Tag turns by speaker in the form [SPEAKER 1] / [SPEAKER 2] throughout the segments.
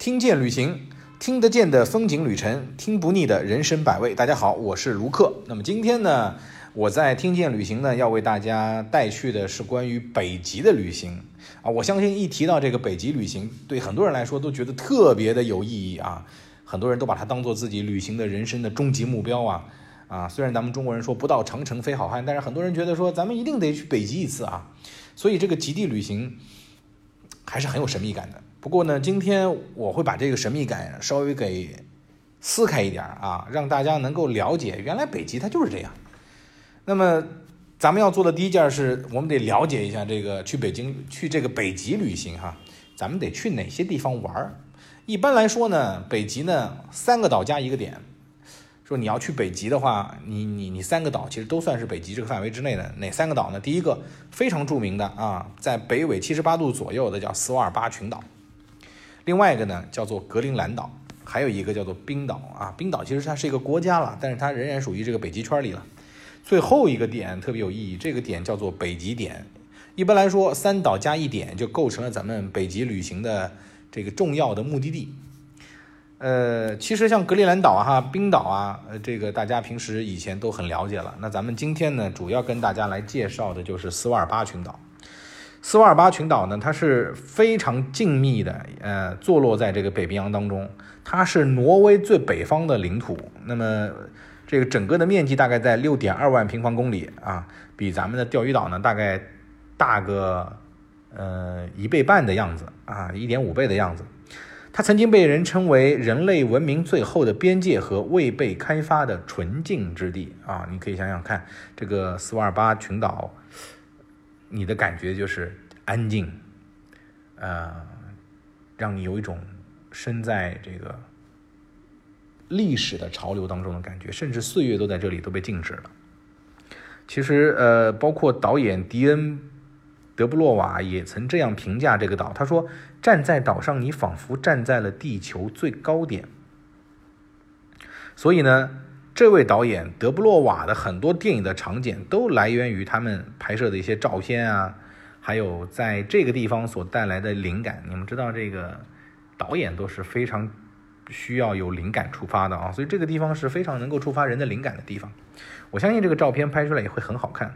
[SPEAKER 1] 听见旅行，听得见的风景旅程，听不腻的人生百味。大家好，我是卢克。那么今天呢，我在听见旅行呢，要为大家带去的是关于北极的旅行啊。我相信一提到这个北极旅行，对很多人来说都觉得特别的有意义啊。很多人都把它当做自己旅行的人生的终极目标啊啊！虽然咱们中国人说不到长城非好汉，但是很多人觉得说咱们一定得去北极一次啊。所以这个极地旅行还是很有神秘感的。不过呢，今天我会把这个神秘感稍微给撕开一点啊，让大家能够了解，原来北极它就是这样。那么，咱们要做的第一件事，我们得了解一下这个去北京、去这个北极旅行哈，咱们得去哪些地方玩儿？一般来说呢，北极呢三个岛加一个点。说你要去北极的话，你你你三个岛其实都算是北极这个范围之内的。哪三个岛呢？第一个非常著名的啊，在北纬七十八度左右的叫斯瓦尔巴群岛。另外一个呢，叫做格陵兰岛，还有一个叫做冰岛啊。冰岛其实它是一个国家了，但是它仍然属于这个北极圈里了。最后一个点特别有意义，这个点叫做北极点。一般来说，三岛加一点就构成了咱们北极旅行的这个重要的目的地。呃，其实像格陵兰岛啊、冰岛啊，呃，这个大家平时以前都很了解了。那咱们今天呢，主要跟大家来介绍的就是斯瓦尔巴群岛。斯瓦尔巴群岛呢，它是非常静谧的，呃，坐落在这个北冰洋当中，它是挪威最北方的领土。那么，这个整个的面积大概在六点二万平方公里啊，比咱们的钓鱼岛呢大概大个呃一倍半的样子啊，一点五倍的样子。它曾经被人称为人类文明最后的边界和未被开发的纯净之地啊，你可以想想看，这个斯瓦尔巴群岛。你的感觉就是安静，呃，让你有一种身在这个历史的潮流当中的感觉，甚至岁月都在这里都被静止了。其实，呃，包括导演迪恩·德布洛瓦也曾这样评价这个岛，他说：“站在岛上，你仿佛站在了地球最高点。”所以呢。这位导演德布洛瓦的很多电影的场景都来源于他们拍摄的一些照片啊，还有在这个地方所带来的灵感。你们知道，这个导演都是非常需要有灵感触发的啊，所以这个地方是非常能够触发人的灵感的地方。我相信这个照片拍出来也会很好看。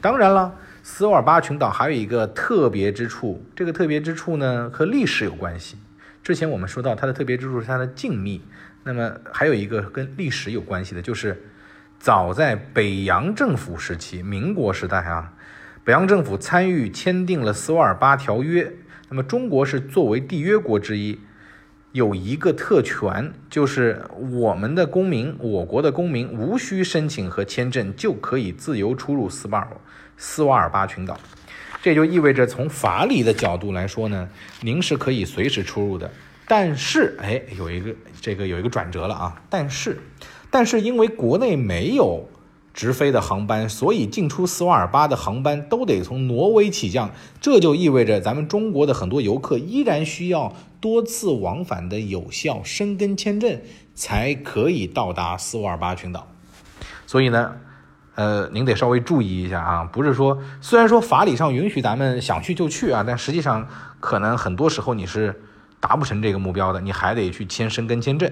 [SPEAKER 1] 当然了，斯瓦尔巴群岛还有一个特别之处，这个特别之处呢和历史有关系。之前我们说到它的特别之处是它的静谧。那么还有一个跟历史有关系的，就是早在北洋政府时期，民国时代啊，北洋政府参与签订了斯瓦尔巴条约。那么中国是作为缔约国之一，有一个特权，就是我们的公民，我国的公民无需申请和签证就可以自由出入斯瓦尔斯瓦尔巴群岛。这就意味着从法理的角度来说呢，您是可以随时出入的。但是，哎，有一个这个有一个转折了啊！但是，但是因为国内没有直飞的航班，所以进出斯瓦尔巴的航班都得从挪威起降，这就意味着咱们中国的很多游客依然需要多次往返的有效申根签证才可以到达斯瓦尔巴群岛。所以呢，呃，您得稍微注意一下啊，不是说虽然说法理上允许咱们想去就去啊，但实际上可能很多时候你是。达不成这个目标的，你还得去签申根签证。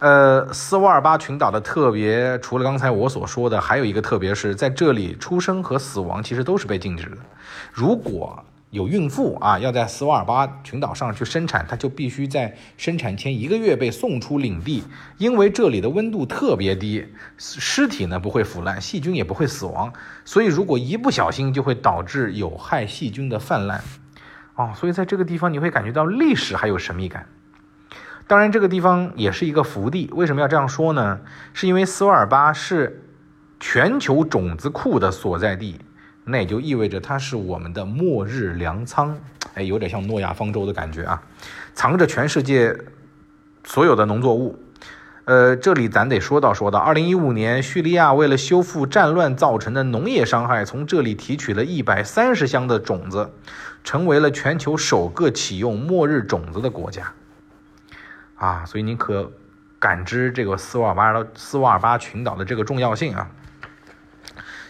[SPEAKER 1] 呃，斯瓦尔巴群岛的特别，除了刚才我所说的，还有一个特别是在这里出生和死亡其实都是被禁止的。如果有孕妇啊要在斯瓦尔巴群岛上去生产，她就必须在生产前一个月被送出领地，因为这里的温度特别低，尸体呢不会腐烂，细菌也不会死亡，所以如果一不小心就会导致有害细菌的泛滥。哦，所以在这个地方你会感觉到历史还有神秘感。当然，这个地方也是一个福地。为什么要这样说呢？是因为斯瓦尔巴是全球种子库的所在地，那也就意味着它是我们的末日粮仓。哎，有点像诺亚方舟的感觉啊，藏着全世界所有的农作物。呃，这里咱得说到说到，二零一五年，叙利亚为了修复战乱造成的农业伤害，从这里提取了一百三十箱的种子，成为了全球首个启用末日种子的国家。啊，所以你可感知这个斯瓦尔巴斯瓦尔巴群岛的这个重要性啊。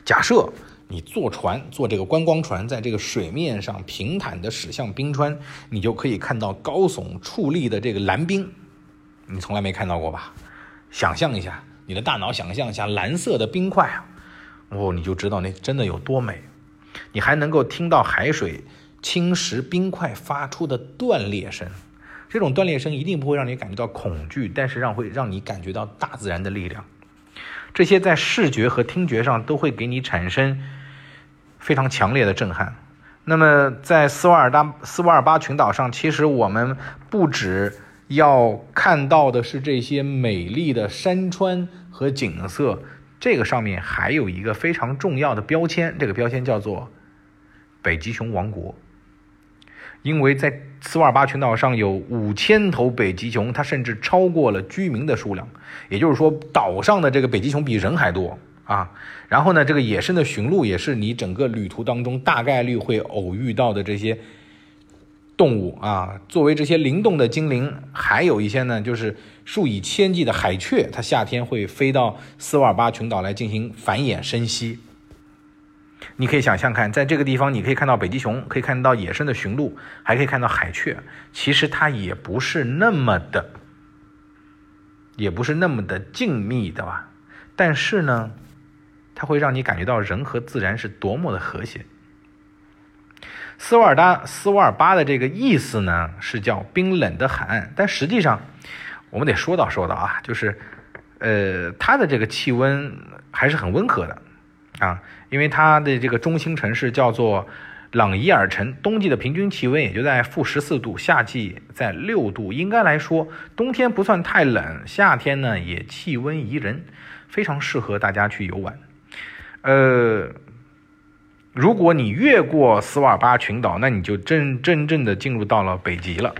[SPEAKER 1] 假设你坐船，坐这个观光船，在这个水面上平坦的驶向冰川，你就可以看到高耸矗立的这个蓝冰，你从来没看到过吧？想象一下，你的大脑想象一下蓝色的冰块啊，哦，你就知道那真的有多美。你还能够听到海水侵蚀冰块发出的断裂声，这种断裂声一定不会让你感觉到恐惧，但是让会让你感觉到大自然的力量。这些在视觉和听觉上都会给你产生。非常强烈的震撼。那么，在斯瓦尔达斯瓦尔巴群岛上，其实我们不止要看到的是这些美丽的山川和景色，这个上面还有一个非常重要的标签，这个标签叫做北极熊王国。因为在斯瓦尔巴群岛上有五千头北极熊，它甚至超过了居民的数量，也就是说，岛上的这个北极熊比人还多。啊，然后呢，这个野生的驯鹿也是你整个旅途当中大概率会偶遇到的这些动物啊。作为这些灵动的精灵，还有一些呢，就是数以千计的海雀，它夏天会飞到斯瓦尔巴群岛来进行繁衍生息。你可以想象看，在这个地方，你可以看到北极熊，可以看到野生的驯鹿，还可以看到海雀。其实它也不是那么的，也不是那么的静谧的吧？但是呢。它会让你感觉到人和自然是多么的和谐。斯瓦尔达斯瓦尔巴的这个意思呢，是叫冰冷的海岸，但实际上我们得说道说道啊，就是呃，它的这个气温还是很温和的啊，因为它的这个中心城市叫做朗伊尔城，冬季的平均气温也就在负十四度，夏季在六度，应该来说冬天不算太冷，夏天呢也气温宜人，非常适合大家去游玩。呃，如果你越过斯瓦巴群岛，那你就真真正的进入到了北极了。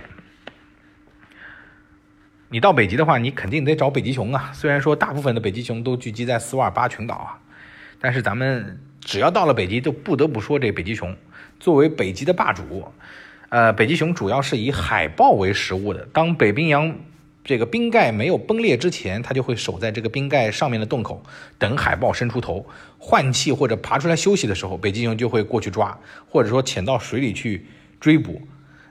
[SPEAKER 1] 你到北极的话，你肯定得找北极熊啊。虽然说大部分的北极熊都聚集在斯瓦尔巴群岛啊，但是咱们只要到了北极，就不得不说这北极熊。作为北极的霸主，呃，北极熊主要是以海豹为食物的。当北冰洋这个冰盖没有崩裂之前，它就会守在这个冰盖上面的洞口，等海豹伸出头换气或者爬出来休息的时候，北极熊就会过去抓，或者说潜到水里去追捕。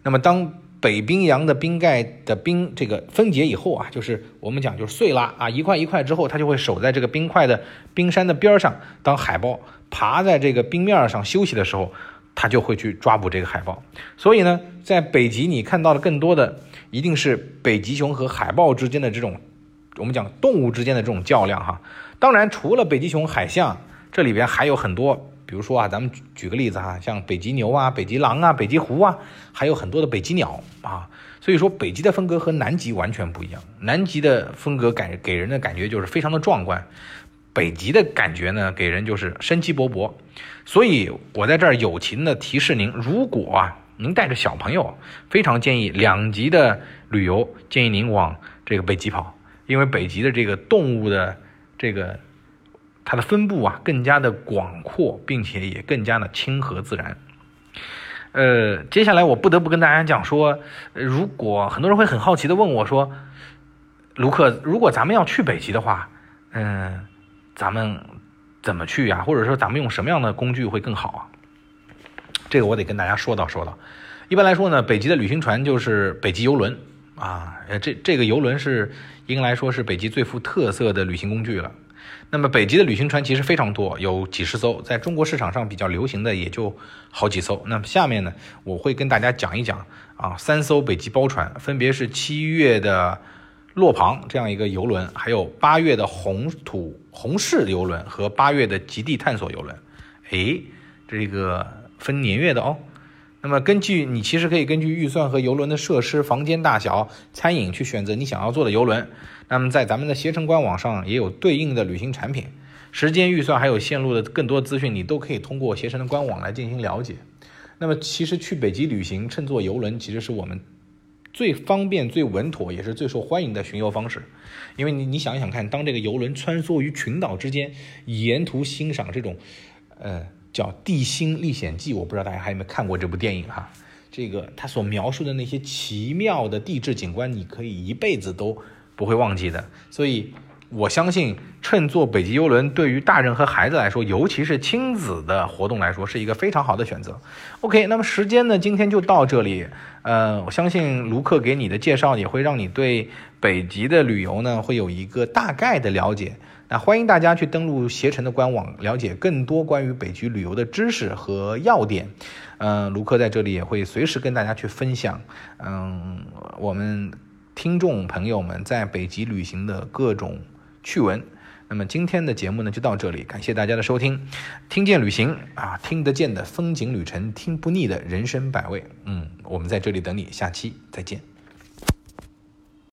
[SPEAKER 1] 那么，当北冰洋的冰盖的冰这个分解以后啊，就是我们讲就是碎了啊，一块一块之后，它就会守在这个冰块的冰山的边上。当海豹爬在这个冰面上休息的时候，它就会去抓捕这个海豹。所以呢，在北极你看到的更多的。一定是北极熊和海豹之间的这种，我们讲动物之间的这种较量哈。当然，除了北极熊、海象，这里边还有很多，比如说啊，咱们举举个例子哈，像北极牛啊、北极狼啊、北极狐啊，还有很多的北极鸟啊。所以说，北极的风格和南极完全不一样。南极的风格感给人的感觉就是非常的壮观，北极的感觉呢，给人就是生机勃勃。所以我在这儿友情的提示您，如果啊。您带着小朋友，非常建议两极的旅游，建议您往这个北极跑，因为北极的这个动物的这个它的分布啊更加的广阔，并且也更加的亲和自然。呃，接下来我不得不跟大家讲说，如果很多人会很好奇的问我说，卢克，如果咱们要去北极的话，嗯，咱们怎么去呀？或者说咱们用什么样的工具会更好啊？这个我得跟大家说道说道。一般来说呢，北极的旅行船就是北极游轮啊，这这个游轮是应该来说是北极最富特色的旅行工具了。那么北极的旅行船其实非常多，有几十艘，在中国市场上比较流行的也就好几艘。那么下面呢，我会跟大家讲一讲啊，三艘北极包船，分别是七月的洛庞这样一个游轮，还有八月的红土红氏游轮和八月的极地探索游轮。哎，这个。分年月的哦，那么根据你其实可以根据预算和游轮的设施、房间大小、餐饮去选择你想要坐的游轮。那么在咱们的携程官网上也有对应的旅行产品，时间、预算还有线路的更多资讯，你都可以通过携程的官网来进行了解。那么其实去北极旅行乘坐游轮，其实是我们最方便、最稳妥，也是最受欢迎的巡游方式。因为你你想想看，当这个游轮穿梭于群岛之间，沿途欣赏这种，呃。叫《地心历险记》，我不知道大家还有没有看过这部电影哈。这个他所描述的那些奇妙的地质景观，你可以一辈子都不会忘记的。所以，我相信乘坐北极游轮对于大人和孩子来说，尤其是亲子的活动来说，是一个非常好的选择。OK，那么时间呢，今天就到这里。呃，我相信卢克给你的介绍也会让你对北极的旅游呢会有一个大概的了解。那欢迎大家去登录携程的官网，了解更多关于北极旅游的知识和要点。嗯，卢克在这里也会随时跟大家去分享。嗯，我们听众朋友们在北极旅行的各种。趣闻，那么今天的节目呢就到这里，感谢大家的收听。听见旅行啊，听得见的风景旅程，听不腻的人生百味。嗯，我们在这里等你，下期再见。